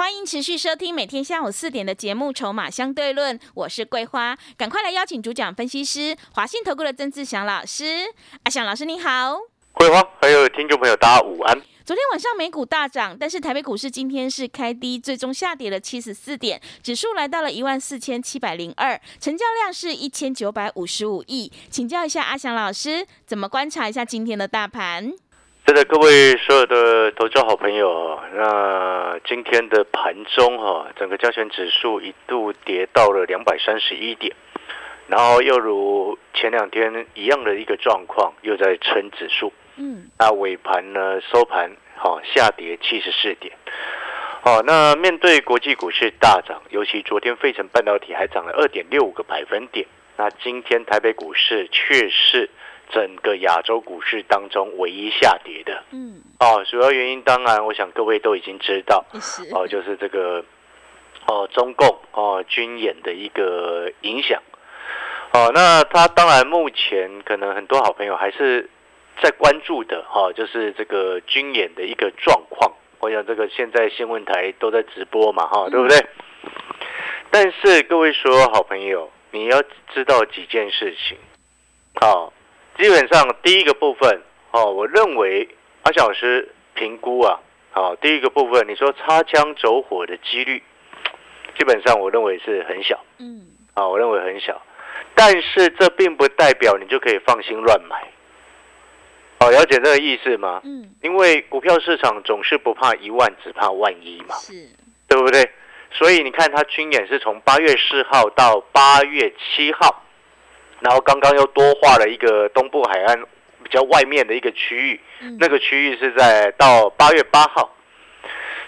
欢迎持续收听每天下午四点的节目《筹码相对论》，我是桂花，赶快来邀请主讲分析师华信投顾的曾志祥老师。阿祥老师你好，桂花还有听众朋友大家午安。昨天晚上美股大涨，但是台北股市今天是开低，最终下跌了七十四点，指数来到了一万四千七百零二，成交量是一千九百五十五亿。请教一下阿祥老师，怎么观察一下今天的大盘？是的，各位所有的投资好朋友，那今天的盘中哈，整个加权指数一度跌到了两百三十一点，然后又如前两天一样的一个状况，又在撑指数。嗯，那尾盘呢收盘好下跌七十四点。好，那面对国际股市大涨，尤其昨天费城半导体还涨了二点六个百分点，那今天台北股市却是。整个亚洲股市当中唯一下跌的，嗯，哦，主要原因当然，我想各位都已经知道，哦，就是这个，哦，中共哦军演的一个影响，哦，那他当然目前可能很多好朋友还是在关注的，哈，就是这个军演的一个状况。我想这个现在新闻台都在直播嘛，哈，对不对？但是各位所有好朋友，你要知道几件事情，好。基本上第一个部分哦，我认为阿小老师评估啊，好，第一个部分你说擦枪走火的几率，基本上我认为是很小，嗯，啊，我认为很小，但是这并不代表你就可以放心乱买，哦，了解这个意思吗？嗯，因为股票市场总是不怕一万，只怕万一嘛，是，对不对？所以你看它军演是从八月四号到八月七号。然后刚刚又多画了一个东部海岸比较外面的一个区域，那个区域是在到八月八号，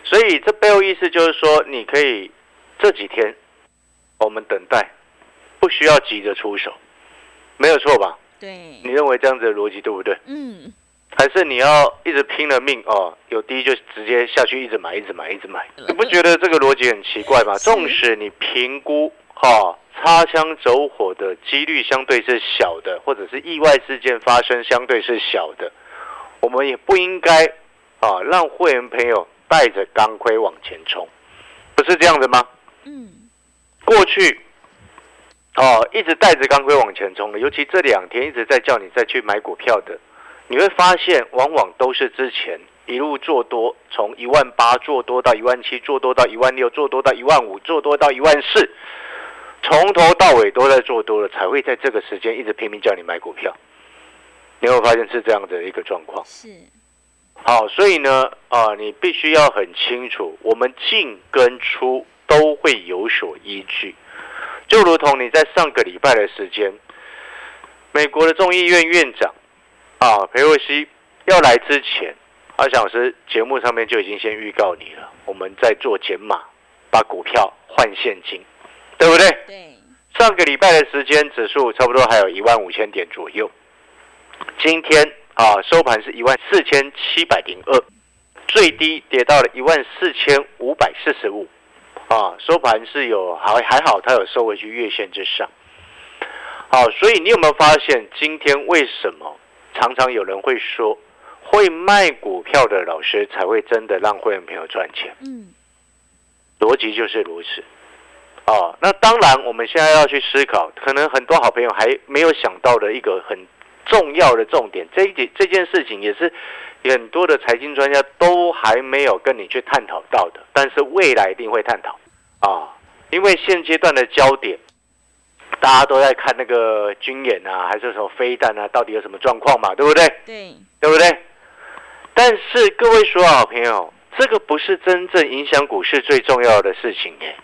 所以这背后意思就是说，你可以这几天我们等待，不需要急着出手，没有错吧？对，你认为这样子的逻辑对不对？嗯，还是你要一直拼了命哦，有低就直接下去一直买，一直买，一直买，你不觉得这个逻辑很奇怪吗？纵使你评估哈。擦枪走火的几率相对是小的，或者是意外事件发生相对是小的，我们也不应该啊让会员朋友带着钢盔往前冲，不是这样的吗？嗯，过去哦一直带着钢盔往前冲的，尤其这两天一直在叫你再去买股票的，你会发现往往都是之前一路做多，从一万八做多到一万七，做多到一万六，做多到一万五，做多到一万四。从头到尾都在做多了，才会在这个时间一直拼命叫你买股票。你会发现是这样的一个状况。是。好，所以呢，啊，你必须要很清楚，我们进跟出都会有所依据。就如同你在上个礼拜的时间，美国的众议院院长啊，裴洛西要来之前，阿小时节目上面就已经先预告你了，我们在做减码，把股票换现金。对不对？对，上个礼拜的时间，指数差不多还有一万五千点左右。今天啊，收盘是一万四千七百零二，最低跌到了一万四千五百四十五。啊，收盘是有还还好，它有收回去月线之上。好，所以你有没有发现，今天为什么常常有人会说，会卖股票的老师才会真的让会员朋友赚钱？嗯，逻辑就是如此。哦，那当然，我们现在要去思考，可能很多好朋友还没有想到的一个很重要的重点，这一点这件事情也是很多的财经专家都还没有跟你去探讨到的，但是未来一定会探讨啊，因为现阶段的焦点，大家都在看那个军演啊，还是什么飞弹啊，到底有什么状况嘛，对不对？对，对不对？但是各位所有好朋友，这个不是真正影响股市最重要的事情耶。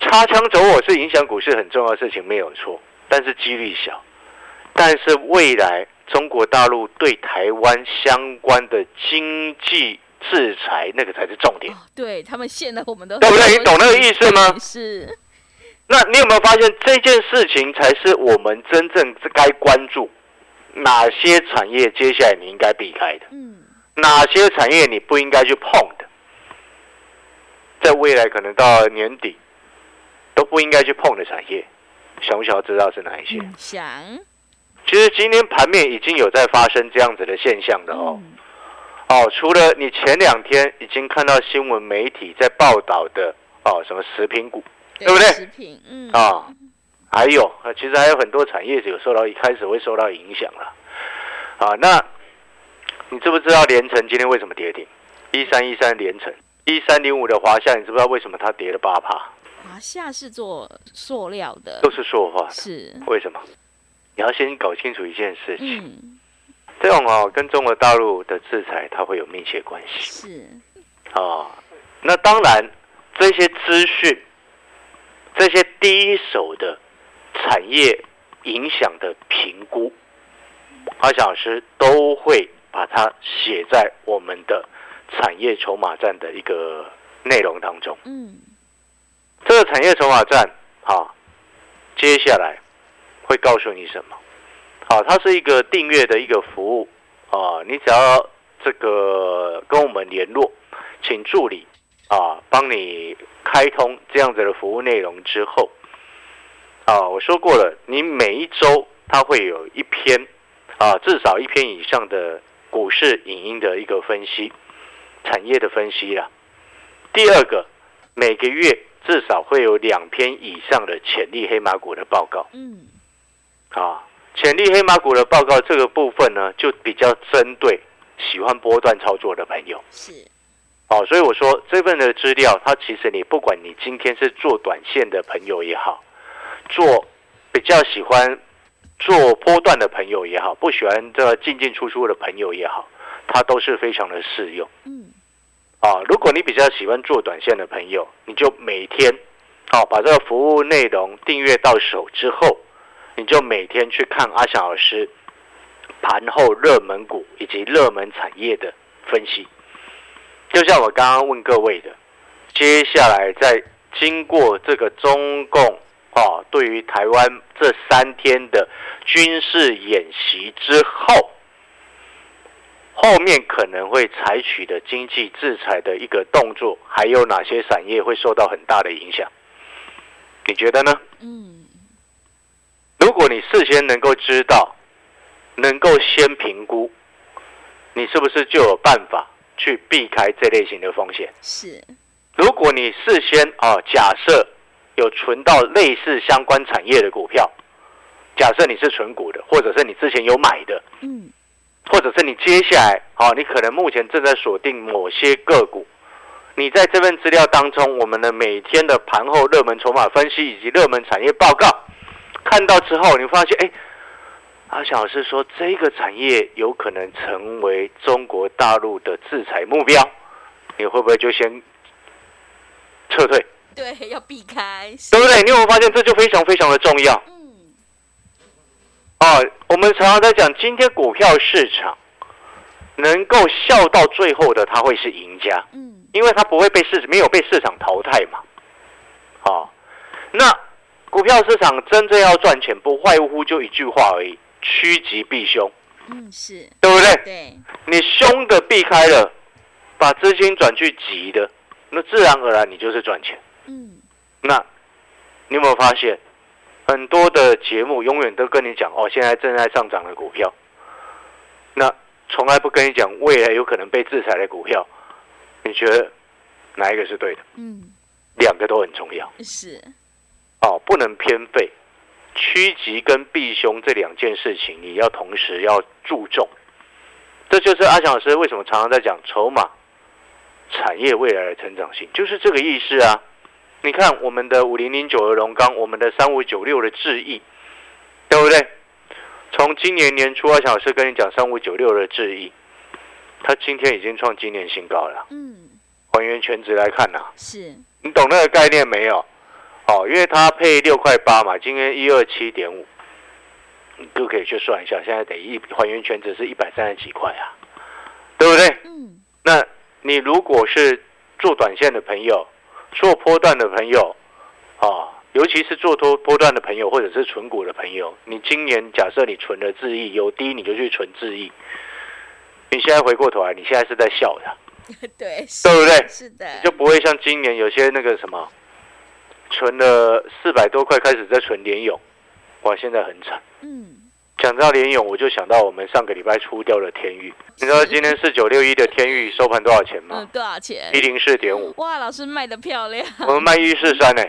擦枪走火是影响股市很重要的事情，没有错，但是几率小。但是未来中国大陆对台湾相关的经济制裁，那个才是重点。对他们陷了我们都，对不对？你懂那个意思吗？是。那你有没有发现这件事情才是我们真正该关注？哪些产业接下来你应该避开的？嗯，哪些产业你不应该去碰的？在未来可能到年底都不应该去碰的产业，想不想要知道是哪一些？嗯想，其实今天盘面已经有在发生这样子的现象的哦。嗯哦，除了你前两天已经看到新闻媒体在报道的哦，什么食品股对不对食品，嗯，啊，还有啊，其实还有很多产业有受到一开始会受到影响了。啊，那你知不知道连城今天为什么跌停？一三一三连城，一三零五的华夏，你知不知道为什么它跌了八趴？华夏是做塑料的。都，是塑化的，是，为什么？你要先搞清楚一件事情，嗯，这种哦跟中国大陆的制裁它会有密切关系。是，啊，那当然，这些资讯、这些第一手的产业影响的评估，阿小老师都会把它写在我们的产业筹码站的一个内容当中。嗯，这个产业筹码站，啊，接下来会告诉你什么？好，它是一个订阅的一个服务啊，你只要这个跟我们联络，请助理啊帮你开通这样子的服务内容之后，啊，我说过了，你每一周它会有一篇啊，至少一篇以上的股市影音的一个分析，产业的分析啦。第二个，每个月至少会有两篇以上的潜力黑马股的报告嗯，啊。潜力黑马股的报告这个部分呢，就比较针对喜欢波段操作的朋友是，哦。所以我说这份的资料，它其实你不管你今天是做短线的朋友也好，做比较喜欢做波段的朋友也好，不喜欢这进进出出的朋友也好，它都是非常的适用。嗯，啊，如果你比较喜欢做短线的朋友，你就每天，好、把这个服务内容订阅到手之后，你就每天去看阿翔老师盘后热门股以及热门产业的分析。就像我刚刚问各位的，接下来在经过这个中共啊对于台湾这三天的军事演习之后，后面可能会采取的经济制裁的一个动作，还有哪些产业会受到很大的影响？你觉得呢？嗯，如果你事先能够知道，能够先评估，你是不是就有办法去避开这类型的风险？是，如果你事先啊，假设有存到类似相关产业的股票，假设你是存股的，或者是你之前有买的，嗯，或者是你接下来，好、你可能目前正在锁定某些个股，你在这份资料当中，我们的每天的盘后热门筹码分析以及热门产业报告，看到之后，你发现，哎，阿翔老师说这个产业有可能成为中国大陆的制裁目标，你会不会就先撤退？对，要避开，对不对？你有没有发现这就非常非常的重要？嗯，啊，我们常常在讲，今天股票市场能够笑到最后的，他会是赢家，嗯，因为他不会被市没有被市场淘汰嘛。啊，那股票市场真正要赚钱，不外乎就一句话而已：趋吉避凶，嗯，是，对不对？对，你凶的避开了，把资金转去急的，那自然而然你就是赚钱。嗯，那你有没有发现，很多的节目永远都跟你讲哦，现在正在上涨的股票，那从来不跟你讲未来有可能被制裁的股票，你觉得哪一个是对的？嗯，两个都很重要是，哦，不能偏废。趋吉跟避凶这两件事情，你要同时要注重。这就是阿强老师为什么常常在讲筹码产业未来的成长性，就是这个意思啊。你看我们的五零零九的龙钢，我们的三五九六的智毅，对不对？从今年年初，阿翔老师跟你讲三五九六的智毅，它今天已经创今年新高了。嗯，还原全值来看呐、是，你懂那个概念没有？哦，因为它配六块八嘛，今天一二七点五，你都可以去算一下，现在等于一还原全值是一百三十几块啊，对不对？嗯，那你如果是做短线的朋友，做波段的朋友，啊，尤其是做多波段的朋友，或者是存股的朋友，你今年假设你存了智亿，有低你就去存智亿。你现在回过头来，你现在是在笑的，对，对不对？是的，就不会像今年有些那个什么，存了四百多块开始在存联勇，哇，现在很惨。嗯，讲到联勇，我就想到我们上个礼拜出掉的天域。你知道今天四九六一的天域收盘多少钱嗯，吗？多少钱一？零四点五，哇，老师卖的漂亮。我们卖一四三呢，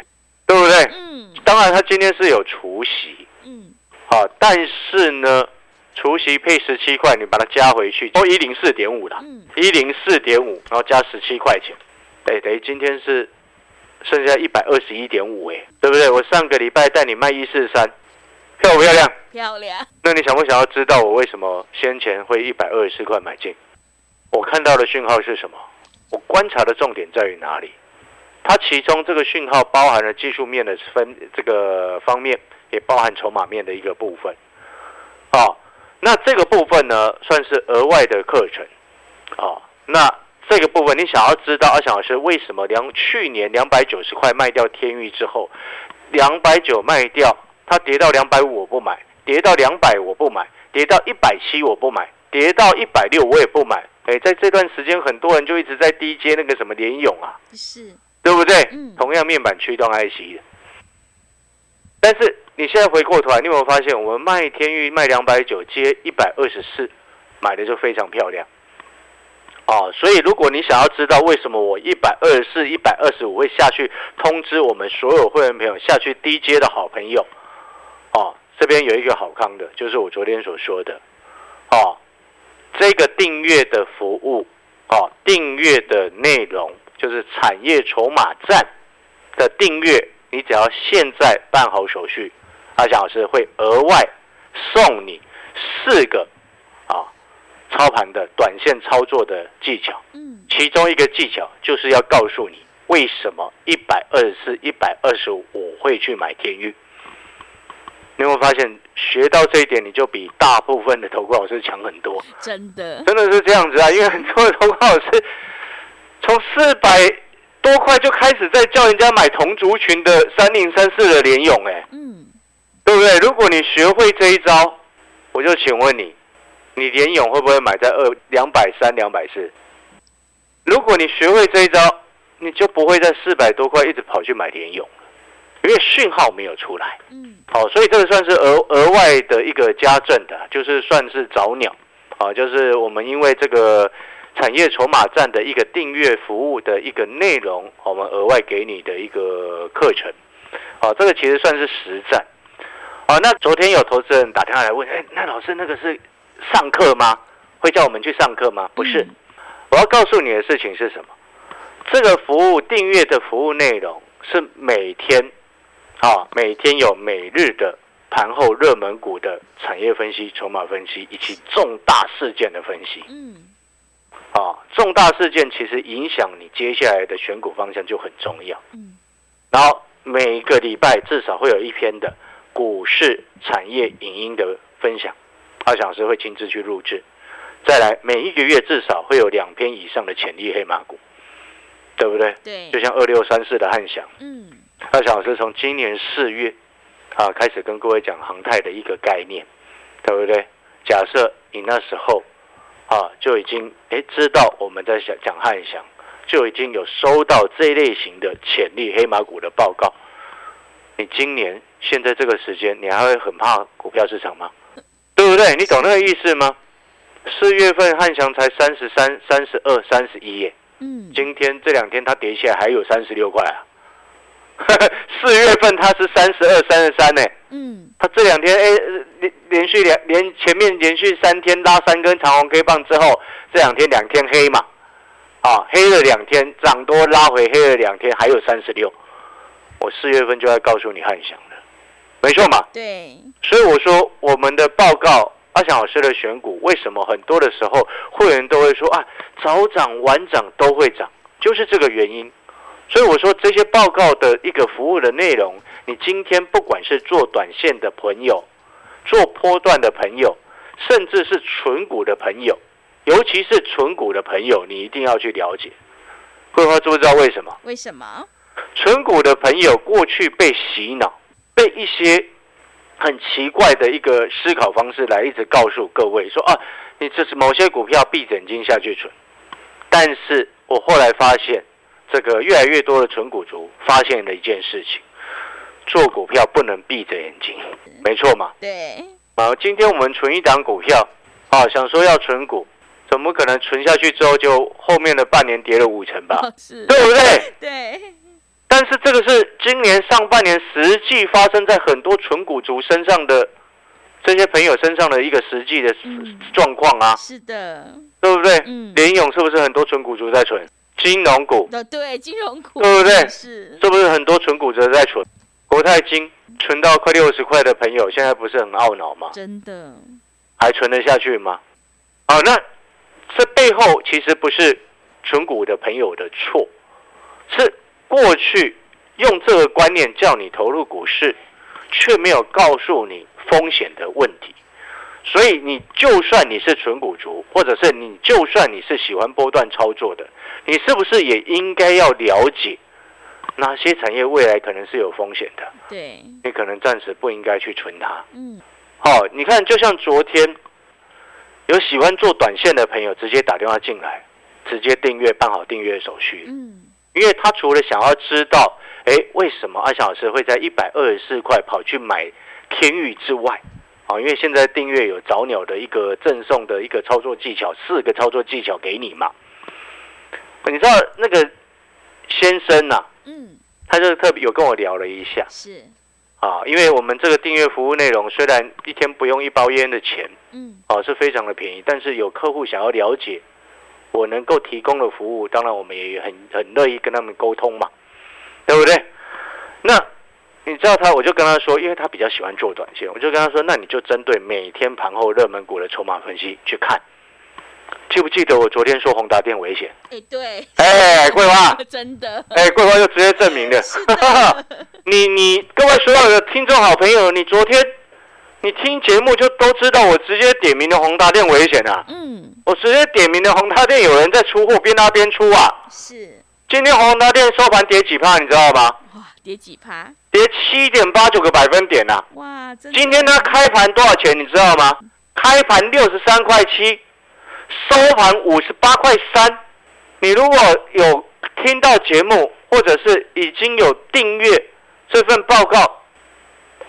对不对？嗯当然，它今天是有除息，嗯，啊，但是呢，除息配十七块，你把它加回去，哦，一零四点五了，嗯一零四点五，然后加十七块钱，哎，等于今天是剩下一百二十一点五，哎，对不对？我上个礼拜带你卖一四三，漂不漂亮？漂亮。那你想不想要知道我为什么先前会一百二十四块买进？我看到的讯号是什么？我观察的重点在于哪里？它其中这个讯号包含了技术面的分这个方面，也包含筹码面的一个部分。哦，那这个部分呢，算是额外的课程。哦，那这个部分你想要知道，阿翔老师为什么两去年两百九十块卖掉天域之后，两百九卖掉，它跌到两百五我不买，跌到两百我不买，跌到一百七我不买，跌到一百六我也不买。哎，在这段时间，很多人就一直在低接那个什么联勇啊，是，对不对？嗯同样面板驱动 IC 的，但是你现在回过头来，你有没有发现，我们卖天域卖两百九，接一百二十四，买的就非常漂亮。哦，所以如果你想要知道为什么我一百二十四、一百二十五会下去通知我们所有会员朋友下去低阶的好朋友，哦，这边有一个好康的，就是我昨天所说的，哦，这个订阅的服务，哦，订阅的内容就是产业筹码站的订阅，你只要现在办好手续，阿翔老师会额外送你四个啊操盘的短线操作的技巧，嗯。其中一个技巧就是要告诉你为什么一百二十四、一百二十五我会去买天域。你有没有发现学到这一点，你就比大部分的投顾老师强很多？真的，真的是这样子啊，因为很多的投顾老师从四百多块就开始在叫人家买同族群的三零三四的联勇，哎，嗯对不对？如果你学会这一招，我就请问你，你联勇会不会买在二两百三、两百四？如果你学会这一招，你就不会在四百多块一直跑去买联勇了，因为讯号没有出来。嗯好，所以这个算是额额外的一个加赠的，就是算是早鸟，啊，就是我们因为这个产业筹码站的一个订阅服务的一个内容，我们额外给你的一个课程，啊，这个其实算是实战，啊，那昨天有投资人打电话来问，哎，那老师那个是上课吗？会叫我们去上课吗？不是，嗯我要告诉你的事情是什么？这个服务订阅的服务内容是每天。啊，每天有每日的盘后热门股的产业分析、筹码分析以及重大事件的分析。嗯啊，重大事件其实影响你接下来的选股方向就很重要。嗯然后每个礼拜至少会有一篇的股市产业影音的分享，二小时会亲自去录制。再来，每一个月至少会有两篇以上的潜力黑马股，对不对？对就，像二六三四的汉翔。嗯二小老师从今年四月啊开始跟各位讲航太的一个概念，对不对？假设你那时候啊就已经诶知道我们在讲讲汉翔，就已经有收到这一类型的潜力黑马股的报告，你今年现在这个时间，你还会很怕股票市场吗？对不对？你懂那个意思吗？四月份汉翔才三十三、三十二、三十一耶，嗯，今天这两天它跌下来还有三十六块啊。四月份它是三十二、三十三呢，嗯它这两天哎连连续两连前面连续三天拉三根长红 K 棒之后，这两天两天黑嘛，啊黑了两天，涨多拉回黑了两天，还有三十六。我四月份就要告诉你汉翔了，没错嘛。对，所以我说我们的报告，阿翔老师的选股，为什么很多的时候会员都会说啊早涨晚涨都会涨，就是这个原因。所以我说这些报告的一个服务的内容，你今天不管是做短线的朋友，做波段的朋友，甚至是纯股的朋友，尤其是纯股的朋友，你一定要去了解。桂花知不知道为什么？为什么？纯股的朋友过去被洗脑，被一些很奇怪的一个思考方式来一直告诉各位说啊，你这是某些股票闭着眼睛下去存。但是我后来发现，这个越来越多的纯股族发现了一件事情：做股票不能闭着眼睛，没错嘛？对，啊，今天我们存一档股票，啊，想说要存股，怎么可能存下去之后就后面的半年跌了五成吧？哦是，对不对？对，但是这个是今年上半年实际发生在很多纯股族身上的这些朋友身上的一个实际的嗯状况啊，是的，对不对？嗯，联勇是不是很多纯股族在存？金融股哦对，金融股，对不对是，是不是很多存股者在存？国泰金存到快六十块的朋友，现在不是很懊恼吗？真的，还存得下去吗？啊，那这背后其实不是存股的朋友的错，是过去用这个观念叫你投入股市，却没有告诉你风险的问题。所以你就算你是纯股族，或者是你就算你是喜欢波段操作的，你是不是也应该要了解哪些产业未来可能是有风险的？对，你可能暂时不应该去存它。嗯，好，你看，就像昨天有喜欢做短线的朋友，直接打电话进来，直接订阅办好订阅手续，嗯，因为他除了想要知道，哎，为什么阿翔老师会在一百二十四块跑去买天域之外，啊，因为现在订阅有早鸟的一个赠送的一个操作技巧，四个操作技巧给你嘛。你知道那个先生呐、嗯，他就特别有跟我聊了一下，是，啊，因为我们这个订阅服务内容虽然一天不用一包烟的钱，嗯，哦是非常的便宜，但是有客户想要了解我能够提供的服务，当然我们也很很乐意跟他们沟通嘛，对不对？那你知道他，我就跟他说，因为他比较喜欢做短线，我就跟他说，那你就针对每天盘后热门股的筹码分析去看。记不记得我昨天说宏达电危险？哎，对，哎，桂花，真的，哎，桂花就直接证明的，你你各位所有的听众好朋友，你昨天你听节目就都知道，我直接点名的宏达电危险啊！嗯，我直接点名的宏达电有人在出货，边拉边出啊！是，今天宏达电收盘跌几趴，你知道吗？哇，跌几趴？跌七点八九个百分点呐、哇，今天它开盘多少钱，你知道吗？开盘六十三块七，收盘五十八块三。你如果有听到节目，或者是已经有订阅这份报告，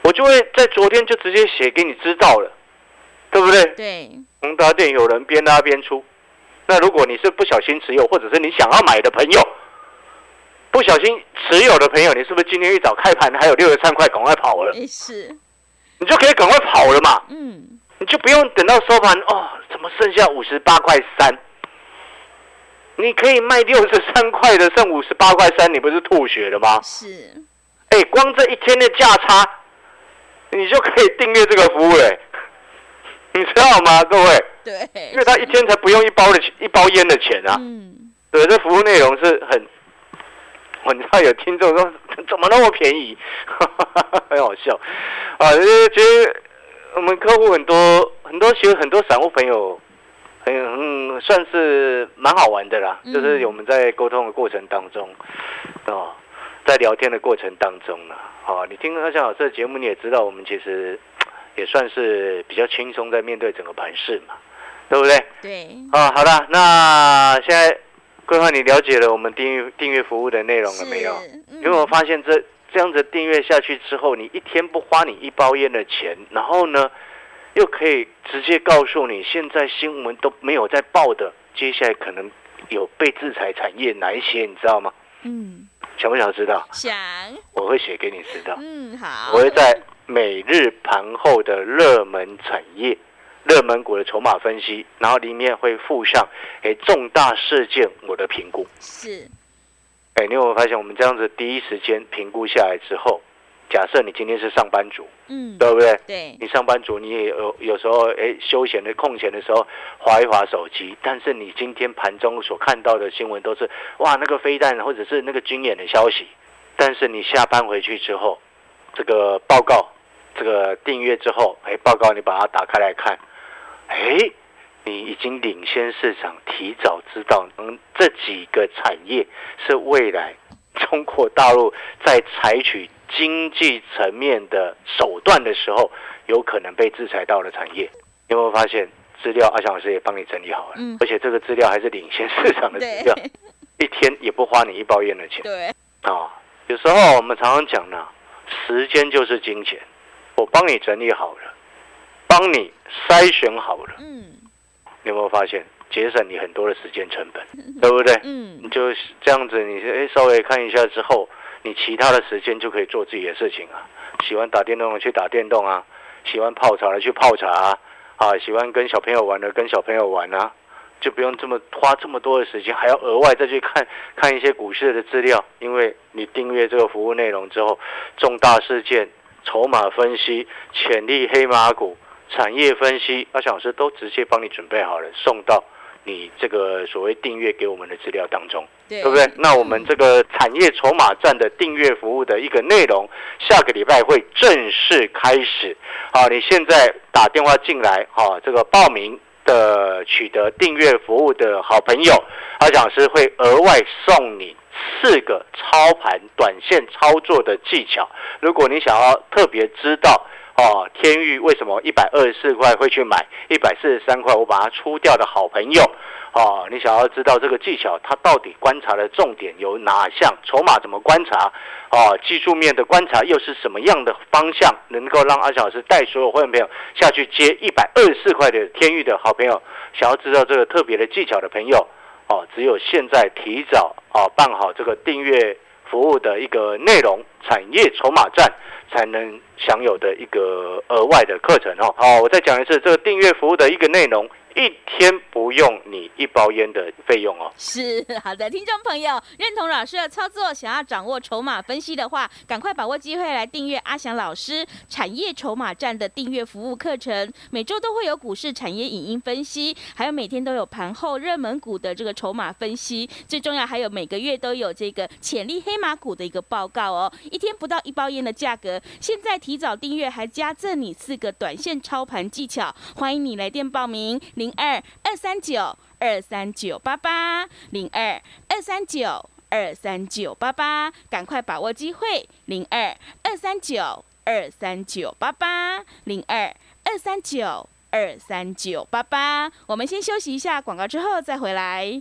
我就会在昨天就直接写给你知道了，对不对？对，宏达店有人边拉边出，那如果你是不小心持有，或者是你想要买的朋友，不小心持有的朋友，你是不是今天一早开盘还有六十三块，赶快跑了？哎是，你就可以赶快跑了嘛，嗯，你就不用等到收盘哦，怎么剩下五十八块三？你可以卖六十三块的，剩五十八块三，你不是吐血了吗？是，哎，光这一天的价差，你就可以订阅这个服务嘞，你知道吗，各位？对，因为他一天才不用一包的钱一包烟的钱啊，嗯，对，这服务内容是很，我你知道有听众说怎么那么便宜，很好笑。啊，就是觉得我们客户很多很多，其实很多散户朋友很嗯算是蛮好玩的啦，嗯。就是我们在沟通的过程当中，哦，在聊天的过程当中呢，哦，你听阿翔老师的节目，你也知道我们其实也算是比较轻松在面对整个盘势嘛，对不对？对，啊，好了，那现在规划你了解了我们订阅订阅服务的内容了没有？因为我发现这这样子订阅下去之后，你一天不花你一包烟的钱，然后呢，又可以直接告诉你现在新闻都没有在报的，接下来可能有被制裁产业哪一些，你知道吗？嗯，想不想知道？想，我会写给你知道。嗯，好，我会在每日盘后的热门产业、热门股的筹码分析，然后里面会附上诶重大事件我的评估。是，哎，你有没有发现我们这样子第一时间评估下来之后，假设你今天是上班族，嗯，对不对？对，你上班族你也有有时候哎休闲的空闲的时候划一划手机，但是你今天盘中所看到的新闻都是哇那个飞弹或者是那个军演的消息，但是你下班回去之后，这个报告这个订阅之后，哎报告你把它打开来看，哎你已经领先市场，提早知道嗯这几个产业是未来中国大陆在采取经济层面的手段的时候，有可能被制裁到的产业。你有没有发现资料？阿翔老师也帮你整理好了，嗯而且这个资料还是领先市场的资料，一天也不花你一包烟的钱对，啊、有时候我们常常讲呢，时间就是金钱，我帮你整理好了，帮你筛选好了，嗯。你有没有发现节省你很多的时间成本，对不对？嗯。你就这样子，你哎稍微看一下之后，你其他的时间就可以做自己的事情啊。喜欢打电动的去打电动啊，喜欢泡茶的去泡茶啊，啊，喜欢跟小朋友玩的跟小朋友玩啊，就不用这么花这么多的时间，还要额外再去看看一些股市的资料，因为你订阅这个服务内容之后，重大事件、筹码分析、潜力黑马股、产业分析，阿小老师都直接帮你准备好了，送到你这个所谓订阅给我们的资料当中。对，对不对？那我们这个产业筹码站的订阅服务的一个内容，下个礼拜会正式开始。好，你现在打电话进来，哈，这个报名的取得订阅服务的好朋友，阿讲师会额外送你四个操盘短线操作的技巧。如果你想要特别知道。哦，天域为什么一百二十四块会去买一百四十三块？我把它出掉的好朋友，哦，你想要知道这个技巧，它到底观察的重点有哪项？筹码怎么观察？哦，技术面的观察又是什么样的方向，能够让阿小老师带所有会员朋友下去接一百二十四块的天域的好朋友？想要知道这个特别的技巧的朋友，哦，只有现在提早哦办好这个订阅服务的一个内容，产业筹码站。才能享有的一个额外的课程哦。好，我再讲一次，这个订阅服务的一个内容，一天不用你一包烟的费用哦。是好的，听众朋友认同老师的操作，想要掌握筹码分析的话，赶快把握机会来订阅阿翔老师产业筹码站的订阅服务课程。每周都会有股市产业影音分析，还有每天都有盘后热门股的这个筹码分析。最重要还有每个月都有这个潜力黑马股的一个报告哦。一天不到一包烟的价格，现在提早订阅还加赠你四个短线操盘技巧，欢迎你来电报名零二二三九。二三九八八零二二三九二三九八八，赶快把握机会，零二二三九二三九八八零二二三九二三九八八。我们先休息一下广告，之后再回来。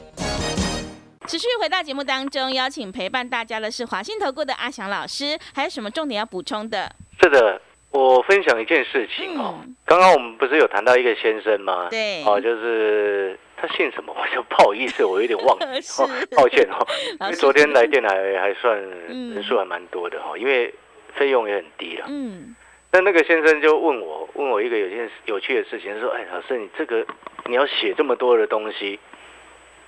持续回到节目当中，邀请陪伴大家的是华信投顾的阿翔老师，还有什么重点要补充的？是的，我分享一件事情哦。嗯刚刚我们不是有谈到一个先生吗？对哦，就是他姓什么，我就不好意思，我有点忘了，哦，抱歉哦。因为昨天来电还还算嗯人数还蛮多的哈、哦，因为费用也很低了。嗯那那个先生就问我，问我一个有件有趣的事情，说：“哎，老师，你这个你要写这么多的东西，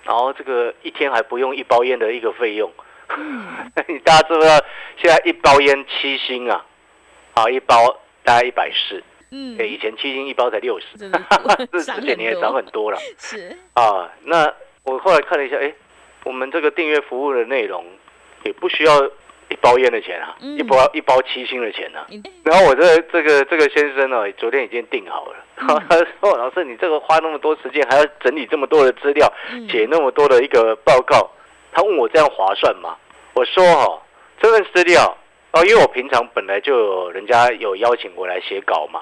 然后这个一天还不用一包烟的一个费用，你大家知不知道现在一包烟七星啊？啊，一包大概一百四，嗯。哎，以前七星一包才六十，这 涨这几年也涨很多了。是。啊。那我后来看了一下，哎，我们这个订阅服务的内容也不需要一包烟的钱啊，嗯一包一包七星的钱啊。然后我这这个这个先生呢，昨天已经订好了。他说：“老师，你这个花那么多时间，还要整理这么多的资料，嗯写那么多的一个报告，他问我这样划算吗？”我说：“哈，这份资料哦，因为我平常本来就有人家有邀请我来写稿嘛。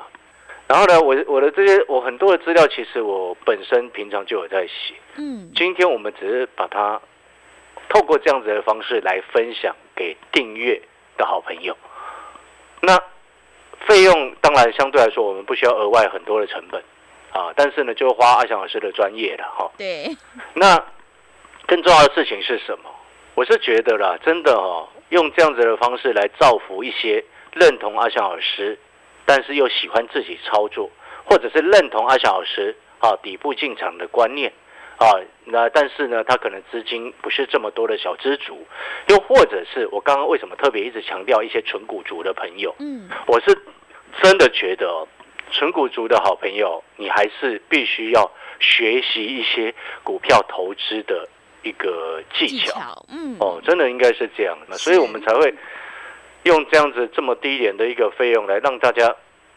然后呢，我我的这些我很多的资料，其实我本身平常就有在写。嗯今天我们只是把它透过这样子的方式来分享给订阅的好朋友。那费用当然相对来说，我们不需要额外很多的成本啊，但是呢，就花阿翔老师的专业了哈。对那更重要的事情是什么？我是觉得啦，真的哦，用这样子的方式来造福一些认同阿翔老师，但是又喜欢自己操作，或者是认同阿翔老师啊底部进场的观念啊，那但是呢，他可能资金不是这么多的小资族，又或者是我刚刚为什么特别一直强调一些纯股族的朋友，嗯，我是真的觉得哦纯股族的好朋友，你还是必须要学习一些股票投资的一个技技巧。嗯，哦，真的应该是这样的，所以我们才会用这样子这么低廉的一个费用来让大家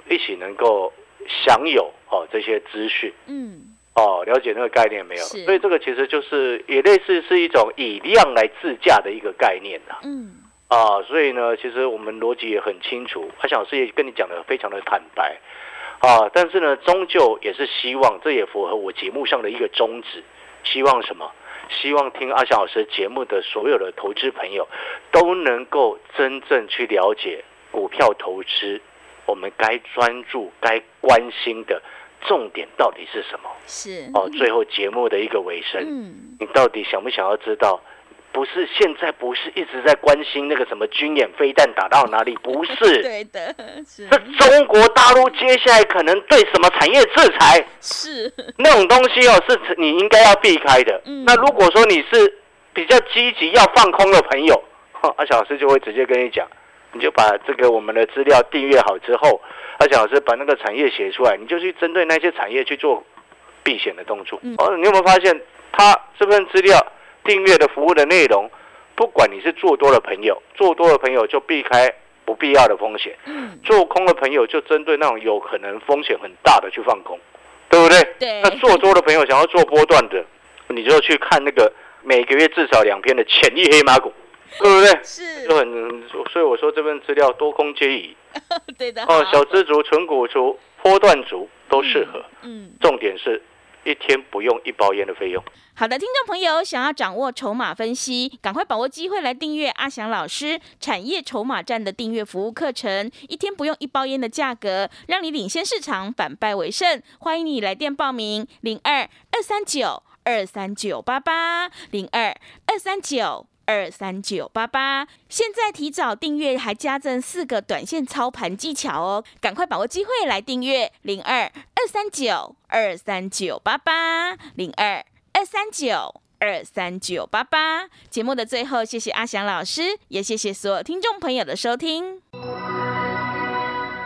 一起能够享有哦这些资讯。嗯，哦，了解那个概念没有？所以这个其实就是也类似是一种以量来自价的一个概念呐、嗯，啊。所以呢，其实我们逻辑也很清楚，阿翔老师也跟你讲的非常的坦白啊。但是呢，终究也是希望，这也符合我节目上的一个宗旨，希望什么？希望听阿翔老师节目的所有的投资朋友都能够真正去了解股票投资，我们该专注、该关心的重点到底是什么？是，哦，最后节目的一个尾声，嗯，你到底想不想要知道？不是现在不是一直在关心那个什么军演飞弹打到哪里？不是，对的，是中国大陆接下来可能对什么产业制裁是，那种东西哦，是你应该要避开的。嗯那如果说你是比较积极要放空的朋友，哼阿小老师就会直接跟你讲，你就把这个我们的资料订阅好之后，阿小老师把那个产业写出来，你就去针对那些产业去做避险的动作。嗯。哦，你有没有发现，他这份资料订阅的服务的内容，不管你是做多的朋友，做多的朋友就避开不必要的风险，嗯，做空的朋友就针对那种有可能风险很大的去放空，对不对？对。那做多的朋友想要做波段的，你就去看那个每个月至少两篇的潜力黑马股，对不对？是就，很，所以我说这份资料多空皆宜 对的，哦，小资族、纯股族、波段族都适合。嗯。重点是一天不用一包烟的费用。好的，听众朋友，想要掌握筹码分析，赶快把握机会来订阅阿翔老师产业筹码站的订阅服务课程，一天不用一包烟的价格，让你领先市场，反败为胜。欢迎你来电报名：零二二三九二三九八八零二二三九。二三九八八，现在提早订阅还加赠四个短线操盘技巧哦，赶快把握机会来订阅零二二三九二三九八八零二二三九二三九八八。节目的最后，谢谢阿翔老师，也谢谢所有听众朋友的收听。